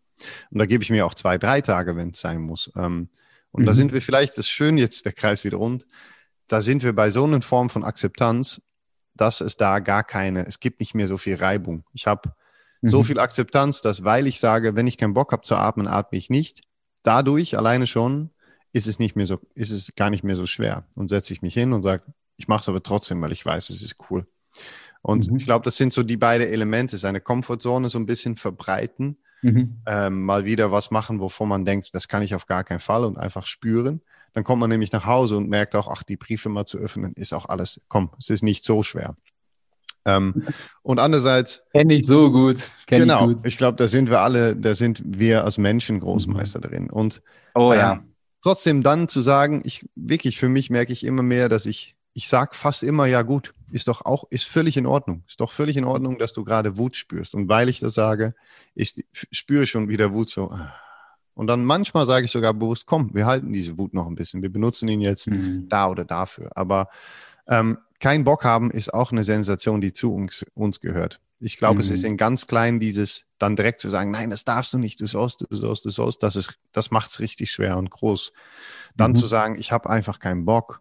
Und da gebe ich mir auch zwei, drei Tage, wenn es sein muss. Ähm, und mhm. da sind wir vielleicht, das ist schön jetzt der Kreis wieder rund, da sind wir bei so einer Form von Akzeptanz, dass es da gar keine, es gibt nicht mehr so viel Reibung. Ich habe mhm. so viel Akzeptanz, dass weil ich sage, wenn ich keinen Bock habe zu atmen, atme ich nicht. Dadurch alleine schon ist es nicht mehr so, ist es gar nicht mehr so schwer. Und setze ich mich hin und sage, ich mache es aber trotzdem, weil ich weiß, es ist cool. Und mhm. ich glaube, das sind so die beiden Elemente, seine Komfortzone so ein bisschen verbreiten, mhm. ähm, mal wieder was machen, wovon man denkt, das kann ich auf gar keinen Fall und einfach spüren. Dann kommt man nämlich nach Hause und merkt auch, ach, die Briefe mal zu öffnen, ist auch alles, komm, es ist nicht so schwer. Ähm, und andererseits. Kenne ich so gut. Kenn genau. Ich, ich glaube, da sind wir alle, da sind wir als Menschen Großmeister mhm. drin. Und oh, ja. Ähm, trotzdem dann zu sagen, ich wirklich für mich merke ich immer mehr, dass ich ich sage fast immer, ja gut, ist doch auch, ist völlig in Ordnung. Ist doch völlig in Ordnung, dass du gerade Wut spürst. Und weil ich das sage, ist, spüre ich schon wieder Wut so. Ah. Und dann manchmal sage ich sogar bewusst, komm, wir halten diese Wut noch ein bisschen. Wir benutzen ihn jetzt mhm. da oder dafür. Aber ähm, kein Bock haben ist auch eine Sensation, die zu uns, uns gehört. Ich glaube, mhm. es ist in ganz klein dieses dann direkt zu sagen, nein, das darfst du nicht, du sollst, du sollst, du sollst, das ist, das macht es richtig schwer und groß. Dann mhm. zu sagen, ich habe einfach keinen Bock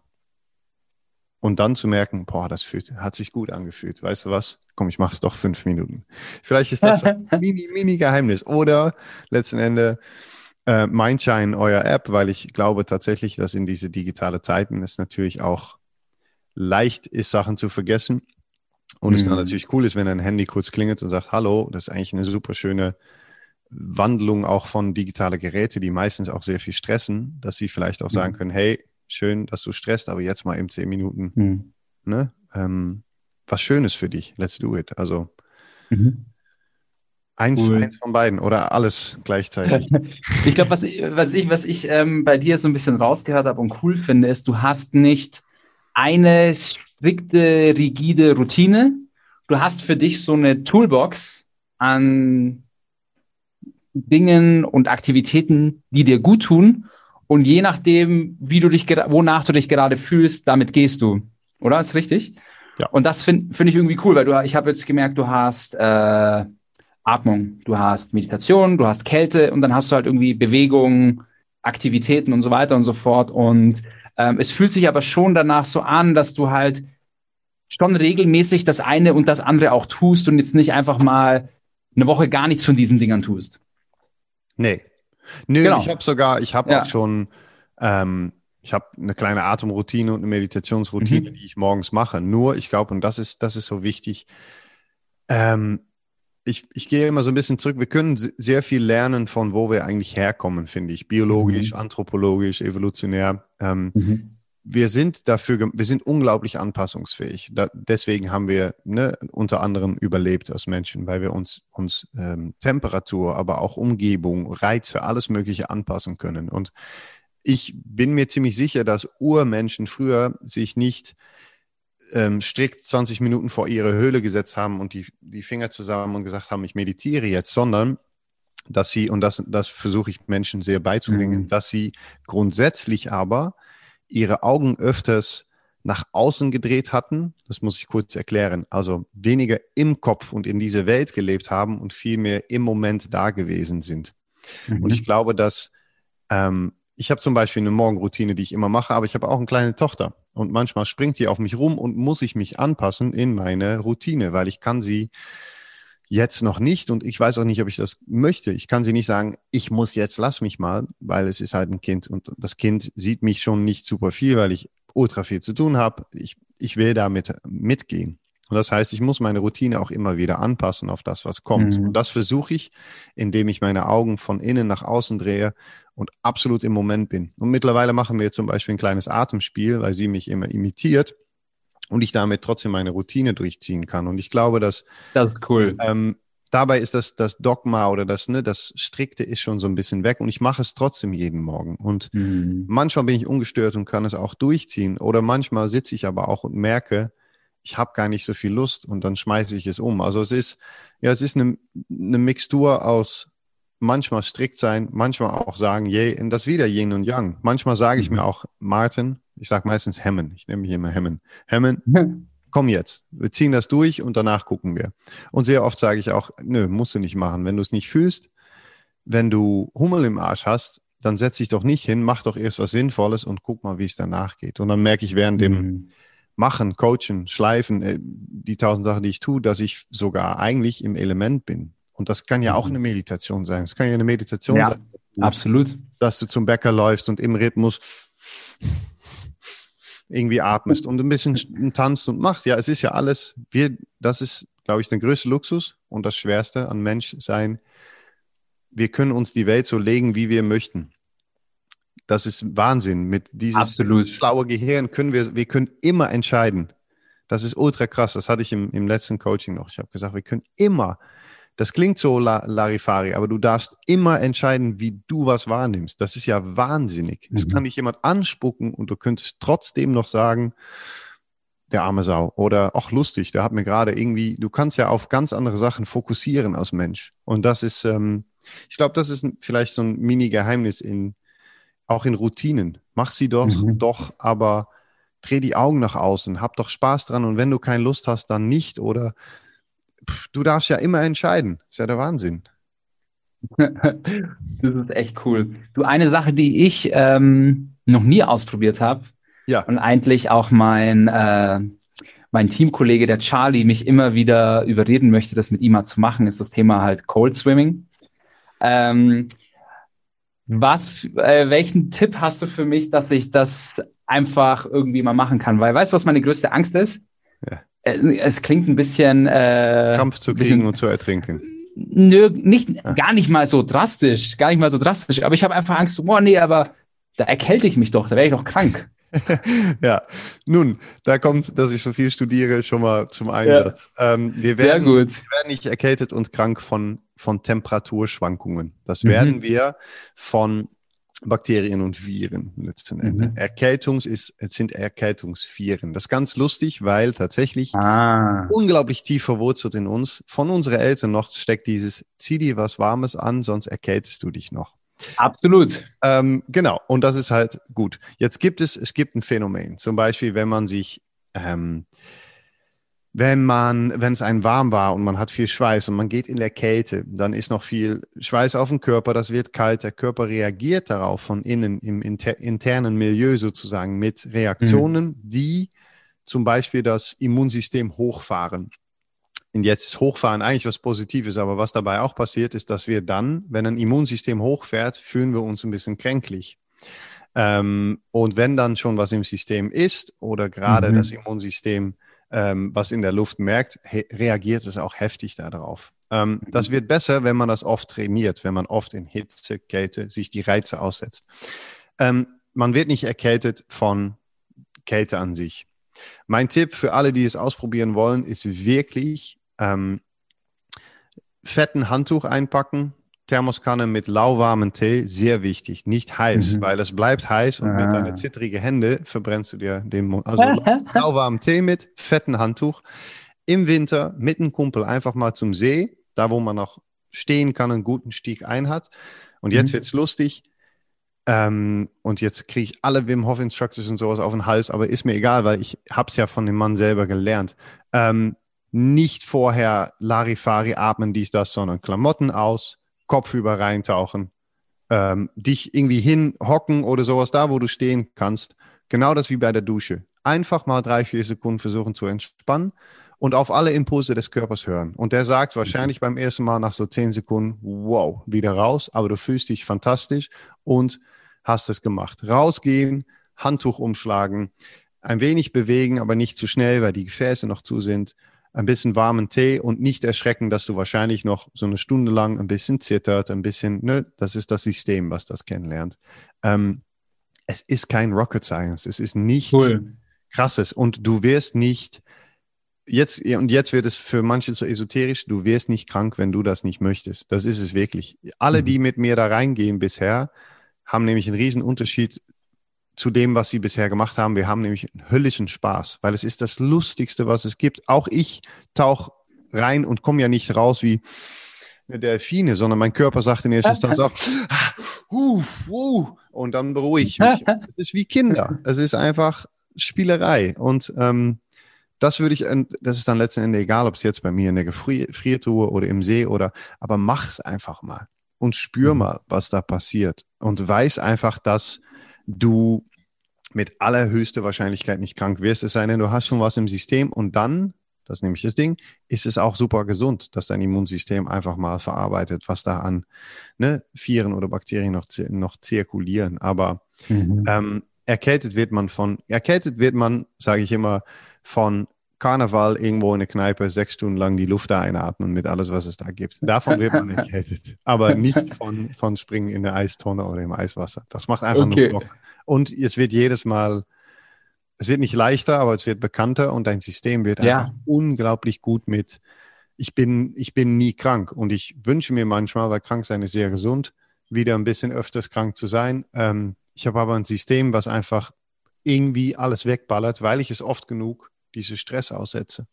und dann zu merken, boah, das fühlt, hat sich gut angefühlt. Weißt du was? Komm, ich mache es doch fünf Minuten. Vielleicht ist das <laughs> ein mini, mini Geheimnis. Oder letzten Endes äh, Mindshine, euer App, weil ich glaube tatsächlich, dass in diese digitale Zeiten es natürlich auch leicht ist, Sachen zu vergessen. Und mhm. es dann mhm. natürlich cool ist, wenn ein Handy kurz klingelt und sagt, hallo, das ist eigentlich eine super schöne Wandlung auch von digitale Geräte, die meistens auch sehr viel stressen, dass sie vielleicht auch sagen mhm. können, hey, schön, dass du stresst, aber jetzt mal eben zehn Minuten, mhm. ne? Ähm, was Schönes für dich, let's do it. Also mhm. Eins, cool. eins von beiden oder alles gleichzeitig. <laughs> ich glaube, was, was ich, was ich ähm, bei dir so ein bisschen rausgehört habe und cool finde, ist, du hast nicht eine strikte, rigide Routine. Du hast für dich so eine Toolbox an Dingen und Aktivitäten, die dir gut tun und je nachdem, wie du dich, wonach du dich gerade fühlst, damit gehst du. Oder? Ist richtig? Ja. Und das finde find ich irgendwie cool, weil du, ich habe jetzt gemerkt, du hast äh, Atmung, du hast Meditation, du hast Kälte und dann hast du halt irgendwie Bewegung, Aktivitäten und so weiter und so fort. Und ähm, es fühlt sich aber schon danach so an, dass du halt schon regelmäßig das eine und das andere auch tust und jetzt nicht einfach mal eine Woche gar nichts von diesen Dingern tust. Nee. Nö, genau. ich habe sogar, ich habe ja. auch schon, ähm, ich habe eine kleine Atemroutine und eine Meditationsroutine, mhm. die ich morgens mache. Nur, ich glaube, und das ist, das ist so wichtig, ähm, ich, ich gehe immer so ein bisschen zurück. Wir können sehr viel lernen von wo wir eigentlich herkommen, finde ich. Biologisch, mhm. anthropologisch, evolutionär. Ähm, mhm wir sind dafür, wir sind unglaublich anpassungsfähig. Da, deswegen haben wir ne, unter anderem überlebt als Menschen, weil wir uns, uns ähm, Temperatur, aber auch Umgebung, Reize, alles Mögliche anpassen können. Und ich bin mir ziemlich sicher, dass Urmenschen früher sich nicht ähm, strikt 20 Minuten vor ihre Höhle gesetzt haben und die, die Finger zusammen und gesagt haben, ich meditiere jetzt, sondern dass sie, und das, das versuche ich Menschen sehr beizubringen, mhm. dass sie grundsätzlich aber ihre Augen öfters nach außen gedreht hatten. Das muss ich kurz erklären. Also weniger im Kopf und in dieser Welt gelebt haben und vielmehr im Moment da gewesen sind. Mhm. Und ich glaube, dass ähm, ich habe zum Beispiel eine Morgenroutine, die ich immer mache, aber ich habe auch eine kleine Tochter. Und manchmal springt die auf mich rum und muss ich mich anpassen in meine Routine, weil ich kann sie jetzt noch nicht und ich weiß auch nicht, ob ich das möchte. Ich kann sie nicht sagen, ich muss jetzt, lass mich mal, weil es ist halt ein Kind und das Kind sieht mich schon nicht super viel, weil ich ultra viel zu tun habe. Ich, ich will damit mitgehen. Und das heißt, ich muss meine Routine auch immer wieder anpassen auf das, was kommt. Mhm. Und das versuche ich, indem ich meine Augen von innen nach außen drehe und absolut im Moment bin. Und mittlerweile machen wir zum Beispiel ein kleines Atemspiel, weil sie mich immer imitiert und ich damit trotzdem meine Routine durchziehen kann. Und ich glaube, dass das ist cool. Ähm, dabei ist das, das Dogma oder das, ne, das Strikte ist schon so ein bisschen weg und ich mache es trotzdem jeden Morgen. Und mhm. manchmal bin ich ungestört und kann es auch durchziehen. Oder manchmal sitze ich aber auch und merke, ich habe gar nicht so viel Lust und dann schmeiße ich es um. Also es ist, ja, es ist eine, eine Mixtur aus manchmal strikt sein, manchmal auch sagen, je, und das wieder Yin und Yang. Manchmal sage ich mhm. mir auch, Martin, ich sage meistens Hemmen, ich nehme mich immer Hemmen. Hemmen, <laughs> komm jetzt, wir ziehen das durch und danach gucken wir. Und sehr oft sage ich auch, nö, musst du nicht machen. Wenn du es nicht fühlst, wenn du Hummel im Arsch hast, dann setz dich doch nicht hin, mach doch erst was Sinnvolles und guck mal, wie es danach geht. Und dann merke ich während dem mhm. Machen, Coachen, Schleifen, äh, die tausend Sachen, die ich tue, dass ich sogar eigentlich im Element bin. Und das kann ja mhm. auch eine Meditation sein. Es kann ja eine Meditation ja, sein. Absolut. Dass du zum Bäcker läufst und im Rhythmus irgendwie atmest und ein bisschen tanzt und macht. Ja, es ist ja alles, wir, das ist, glaube ich, der größte Luxus und das Schwerste an Mensch sein. Wir können uns die Welt so legen, wie wir möchten. Das ist Wahnsinn. Mit diesem Absolut. schlaue Gehirn können wir, wir können immer entscheiden. Das ist ultra krass. Das hatte ich im, im letzten Coaching noch. Ich habe gesagt, wir können immer das klingt so Larifari, aber du darfst immer entscheiden, wie du was wahrnimmst. Das ist ja wahnsinnig. Mhm. Es kann dich jemand anspucken und du könntest trotzdem noch sagen, der arme Sau. Oder auch lustig, der hat mir gerade irgendwie, du kannst ja auf ganz andere Sachen fokussieren als Mensch. Und das ist, ähm, ich glaube, das ist vielleicht so ein Mini-Geheimnis in, auch in Routinen. Mach sie doch, mhm. doch, aber dreh die Augen nach außen, hab doch Spaß dran und wenn du keine Lust hast, dann nicht oder du darfst ja immer entscheiden. ist ja der Wahnsinn. <laughs> das ist echt cool. Du, eine Sache, die ich ähm, noch nie ausprobiert habe ja. und eigentlich auch mein, äh, mein Teamkollege, der Charlie, mich immer wieder überreden möchte, das mit ihm mal zu machen, ist das Thema halt Cold Swimming. Ähm, was, äh, welchen Tipp hast du für mich, dass ich das einfach irgendwie mal machen kann? Weil weißt du, was meine größte Angst ist? Ja. Äh, es klingt ein bisschen. Äh, Kampf zu kriegen bisschen, und zu ertrinken. Nö, nicht, ja. gar nicht mal so drastisch, gar nicht mal so drastisch. Aber ich habe einfach Angst, boah, nee, aber da erkälte ich mich doch, da wäre ich doch krank. <laughs> ja, nun, da kommt, dass ich so viel studiere, schon mal zum Einsatz. Ja. Ähm, wir, werden, wir werden nicht erkältet und krank von, von Temperaturschwankungen. Das mhm. werden wir von Bakterien und Viren letzten Endes. Mhm. Erkältungs ist, sind Erkältungsviren. Das ist ganz lustig, weil tatsächlich ah. unglaublich tief verwurzelt in uns, von unseren Eltern noch steckt dieses, zieh dir was Warmes an, sonst erkältest du dich noch. Absolut. Ähm, genau, und das ist halt gut. Jetzt gibt es, es gibt ein Phänomen, zum Beispiel, wenn man sich ähm, wenn man, wenn es einem warm war und man hat viel Schweiß und man geht in der Kälte, dann ist noch viel Schweiß auf dem Körper, das wird kalt, der Körper reagiert darauf von innen im inter, internen Milieu sozusagen mit Reaktionen, mhm. die zum Beispiel das Immunsystem hochfahren. Jetzt ist Hochfahren eigentlich was Positives, aber was dabei auch passiert, ist, dass wir dann, wenn ein Immunsystem hochfährt, fühlen wir uns ein bisschen kränklich. Ähm, und wenn dann schon was im System ist oder gerade mhm. das Immunsystem ähm, was in der Luft merkt, reagiert es auch heftig darauf. Ähm, das wird besser, wenn man das oft trainiert, wenn man oft in Hitze, Kälte sich die Reize aussetzt. Ähm, man wird nicht erkältet von Kälte an sich. Mein Tipp für alle, die es ausprobieren wollen, ist wirklich ähm, fetten Handtuch einpacken, Thermoskanne mit lauwarmem Tee, sehr wichtig, nicht heiß, mhm. weil es bleibt heiß und ah. mit deinen zittrigen Händen verbrennst du dir den Mund. Also <laughs> lauwarmen Tee mit, fetten Handtuch. Im Winter mit einem Kumpel einfach mal zum See, da wo man noch stehen kann, einen guten Stieg ein hat. Und jetzt mhm. wird's lustig. Ähm, und jetzt kriege ich alle Wim Hof Instructors und sowas auf den Hals, aber ist mir egal, weil ich hab's ja von dem Mann selber gelernt. Ähm, nicht vorher Larifari atmen, dies, das, sondern Klamotten aus, kopfüber reintauchen, ähm, dich irgendwie hinhocken oder sowas da, wo du stehen kannst. Genau das wie bei der Dusche. Einfach mal drei, vier Sekunden versuchen zu entspannen und auf alle Impulse des Körpers hören. Und der sagt wahrscheinlich beim ersten Mal nach so zehn Sekunden, wow, wieder raus, aber du fühlst dich fantastisch und hast es gemacht. Rausgehen, Handtuch umschlagen, ein wenig bewegen, aber nicht zu schnell, weil die Gefäße noch zu sind ein bisschen warmen Tee und nicht erschrecken, dass du wahrscheinlich noch so eine Stunde lang ein bisschen zittert, ein bisschen, ne, das ist das System, was das kennenlernt. Ähm, es ist kein Rocket Science, es ist nichts cool. krasses und du wirst nicht, jetzt, und jetzt wird es für manche so esoterisch, du wirst nicht krank, wenn du das nicht möchtest. Das ist es wirklich. Alle, mhm. die mit mir da reingehen bisher, haben nämlich einen riesen Unterschied zu dem, was sie bisher gemacht haben. Wir haben nämlich einen höllischen Spaß, weil es ist das Lustigste, was es gibt. Auch ich tauche rein und komme ja nicht raus wie eine Delfine, sondern mein Körper sagt in erster Instanz auch, <laughs> uh, uh, und dann beruhige ich mich. Es ist wie Kinder. Es ist einfach Spielerei. Und ähm, das würde ich, das ist dann letzten Endes egal, ob es jetzt bei mir in der Gefriertruhe oder im See oder, aber mach es einfach mal und spür mhm. mal, was da passiert und weiß einfach, dass du mit allerhöchster Wahrscheinlichkeit nicht krank wirst, es sei denn, du hast schon was im System und dann, das ist nämlich das Ding, ist es auch super gesund, dass dein Immunsystem einfach mal verarbeitet, was da an ne, Viren oder Bakterien noch, noch zirkulieren. Aber mhm. ähm, erkältet wird man von, erkältet wird man, sage ich immer, von Karneval irgendwo in der Kneipe sechs Stunden lang die Luft da einatmen mit alles, was es da gibt. Davon wird man <laughs> erkältet. Aber nicht von, von Springen in der Eistonne oder im Eiswasser. Das macht einfach okay. nur Bock. Und es wird jedes Mal, es wird nicht leichter, aber es wird bekannter und dein System wird ja. einfach unglaublich gut mit. Ich bin, ich bin nie krank und ich wünsche mir manchmal, weil krank sein ist sehr gesund, wieder ein bisschen öfters krank zu sein. Ähm, ich habe aber ein System, was einfach irgendwie alles wegballert, weil ich es oft genug diese Stress aussetze.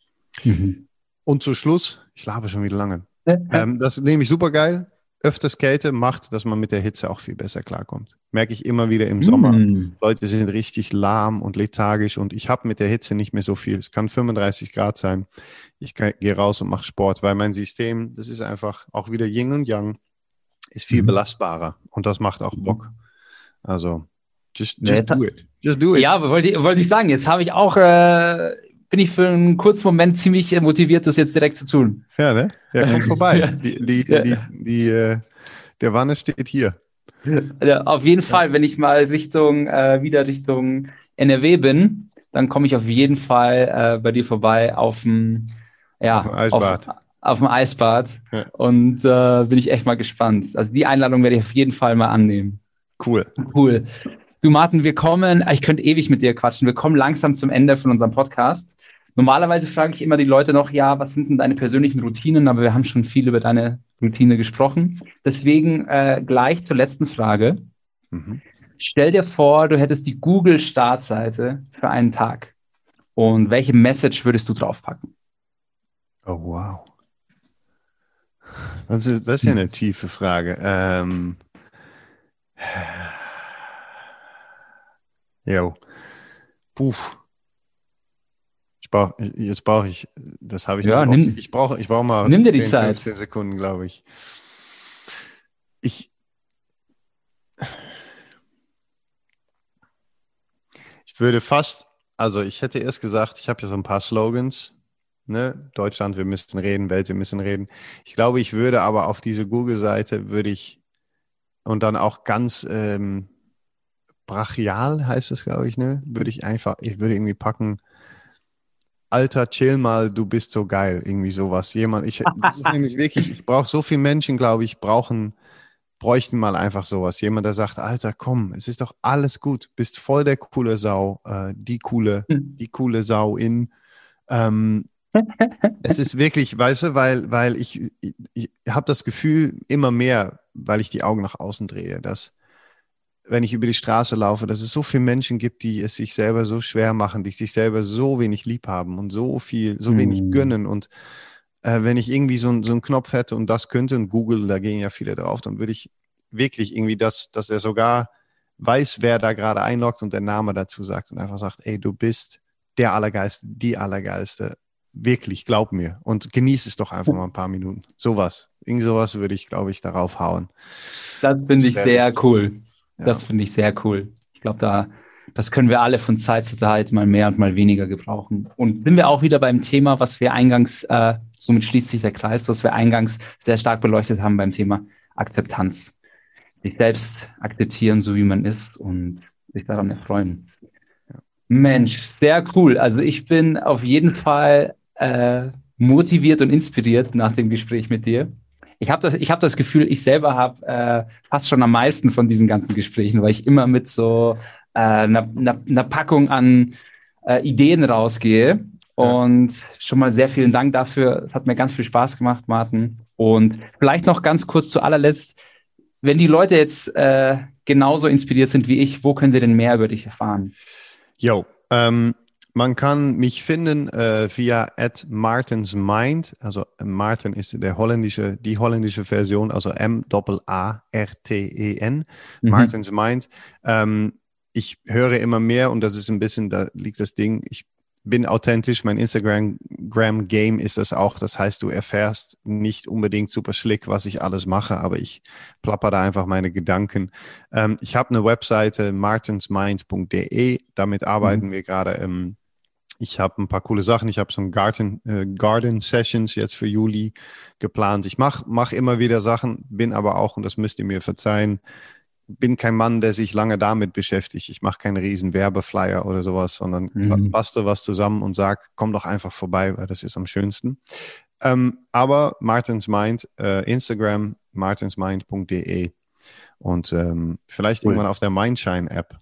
Mhm. Und zu Schluss, ich labe schon wieder lange. Ähm, das nehme ich super geil. Öfters Kälte macht, dass man mit der Hitze auch viel besser klarkommt. Merke ich immer wieder im Sommer. Mm. Leute sind richtig lahm und lethargisch und ich habe mit der Hitze nicht mehr so viel. Es kann 35 Grad sein. Ich gehe raus und mache Sport, weil mein System, das ist einfach auch wieder Yin und Yang, ist viel mm. belastbarer und das macht auch Bock. Also, just, just do it. Just do it. Ja, wollte, wollte ich sagen, jetzt habe ich auch äh, bin ich für einen kurzen Moment ziemlich motiviert, das jetzt direkt zu tun. Ja, ne? Ja, komm <laughs> vorbei. ja. Die, die, ja. die, die, äh, der Wanne steht hier. Ja, auf jeden Fall, wenn ich mal Richtung, äh, wieder Richtung NRW bin, dann komme ich auf jeden Fall äh, bei dir vorbei auf dem, ja, auf dem Eisbad. Auf, auf dem Eisbad. Ja. Und äh, bin ich echt mal gespannt. Also die Einladung werde ich auf jeden Fall mal annehmen. Cool. Cool. Du, Martin, wir kommen, ich könnte ewig mit dir quatschen. Wir kommen langsam zum Ende von unserem Podcast. Normalerweise frage ich immer die Leute noch, ja, was sind denn deine persönlichen Routinen? Aber wir haben schon viel über deine Routine gesprochen. Deswegen äh, gleich zur letzten Frage. Mhm. Stell dir vor, du hättest die Google-Startseite für einen Tag. Und welche Message würdest du draufpacken? Oh, wow. Das ist, das ist ja eine tiefe Frage. Ähm, Ich brauch, jetzt brauche ich, das habe ich ja, noch. Nimm, ich brauche ich brauch mal nimm dir die 10, Zeit. 15 Sekunden, glaube ich. Ich, ich würde fast, also ich hätte erst gesagt, ich habe ja so ein paar Slogans. Ne? Deutschland, wir müssen reden, Welt, wir müssen reden. Ich glaube, ich würde aber auf diese Google-Seite, würde ich, und dann auch ganz ähm, brachial heißt es, glaube ich, ne? Würde ich einfach, ich würde irgendwie packen, Alter, chill mal, du bist so geil, irgendwie sowas. Jemand, ich, das ist nämlich wirklich, ich brauche so viele Menschen, glaube ich, brauchen, bräuchten mal einfach sowas. Jemand, der sagt, Alter, komm, es ist doch alles gut, bist voll der coole Sau, äh, die coole, hm. die coole Sau in. Ähm, es ist wirklich, weißt du, weil, weil ich, ich, ich habe das Gefühl immer mehr, weil ich die Augen nach außen drehe, dass wenn ich über die Straße laufe, dass es so viele Menschen gibt, die es sich selber so schwer machen, die sich selber so wenig lieb haben und so viel, so wenig mhm. gönnen. Und äh, wenn ich irgendwie so, so einen Knopf hätte und das könnte, und Google, da gehen ja viele drauf, dann würde ich wirklich irgendwie das, dass er sogar weiß, wer da gerade einloggt und der Name dazu sagt und einfach sagt, ey, du bist der Allergeiste, die Allergeiste. Wirklich, glaub mir. Und genieß es doch einfach mal ein paar Minuten. Sowas. Irgend sowas würde ich, glaube ich, darauf hauen. Das finde ich sehr richtig. cool. Das finde ich sehr cool. Ich glaube, da, das können wir alle von Zeit zu Zeit mal mehr und mal weniger gebrauchen. Und sind wir auch wieder beim Thema, was wir eingangs, äh, somit schließt sich der Kreis, was wir eingangs sehr stark beleuchtet haben beim Thema Akzeptanz. Sich selbst akzeptieren, so wie man ist und sich daran erfreuen. Mensch, sehr cool. Also ich bin auf jeden Fall äh, motiviert und inspiriert nach dem Gespräch mit dir ich habe das, ich hab das Gefühl, ich selber habe äh, fast schon am meisten von diesen ganzen Gesprächen, weil ich immer mit so äh, einer, einer, einer Packung an äh, Ideen rausgehe. Und schon mal sehr vielen Dank dafür. Es hat mir ganz viel Spaß gemacht, Martin. Und vielleicht noch ganz kurz zu allerletzt, wenn die Leute jetzt äh, genauso inspiriert sind wie ich, wo können sie denn mehr über dich erfahren? Jo, ähm, man kann mich finden äh, via at Martins Mind. Also Martin ist der holländische, die holländische Version, also M-A-R-T-E-N. Mhm. Martins Mind. Ähm, ich höre immer mehr und das ist ein bisschen, da liegt das Ding. Ich bin authentisch. Mein Instagram-Game ist das auch. Das heißt, du erfährst nicht unbedingt super schlick, was ich alles mache, aber ich plapper da einfach meine Gedanken. Ähm, ich habe eine Webseite, martinsmind.de. Damit arbeiten mhm. wir gerade im ich habe ein paar coole Sachen. Ich habe so ein Garden, äh, Garden Sessions jetzt für Juli geplant. Ich mache mach immer wieder Sachen, bin aber auch, und das müsst ihr mir verzeihen, bin kein Mann, der sich lange damit beschäftigt. Ich mache keinen riesen Werbeflyer oder sowas, sondern mhm. bastel was zusammen und sag, komm doch einfach vorbei, weil das ist am schönsten. Ähm, aber Martins Mind, äh, Instagram, martinsmind.de und ähm, vielleicht cool. irgendwann auf der Mindshine-App.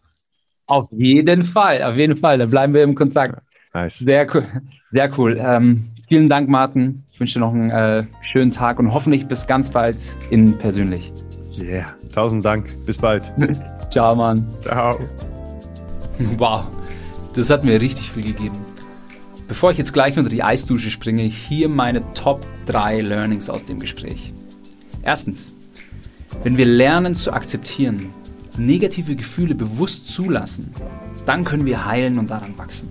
Auf jeden Fall, auf jeden Fall. Da bleiben wir im Kontakt. Nice. Sehr cool. Sehr cool. Ähm, vielen Dank, Martin. Ich wünsche dir noch einen äh, schönen Tag und hoffentlich bis ganz bald in persönlich. Yeah. Tausend Dank. Bis bald. <laughs> Ciao, Mann. Ciao. Wow. Das hat mir richtig viel gegeben. Bevor ich jetzt gleich unter die Eisdusche springe, hier meine Top 3 Learnings aus dem Gespräch. Erstens, wenn wir lernen zu akzeptieren, negative Gefühle bewusst zulassen, dann können wir heilen und daran wachsen.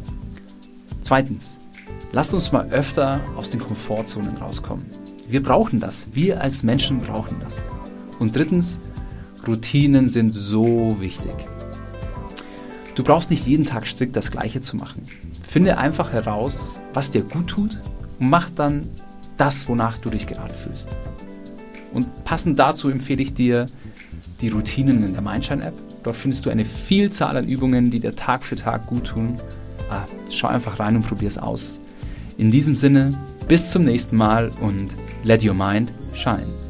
Zweitens, lasst uns mal öfter aus den Komfortzonen rauskommen. Wir brauchen das. Wir als Menschen brauchen das. Und drittens, Routinen sind so wichtig. Du brauchst nicht jeden Tag strikt das Gleiche zu machen. Finde einfach heraus, was dir gut tut und mach dann das, wonach du dich gerade fühlst. Und passend dazu empfehle ich dir die Routinen in der Mindshine-App. Dort findest du eine Vielzahl an Übungen, die dir Tag für Tag gut tun ah, schau einfach rein und probier es aus. In diesem Sinne, bis zum nächsten Mal und let your mind shine.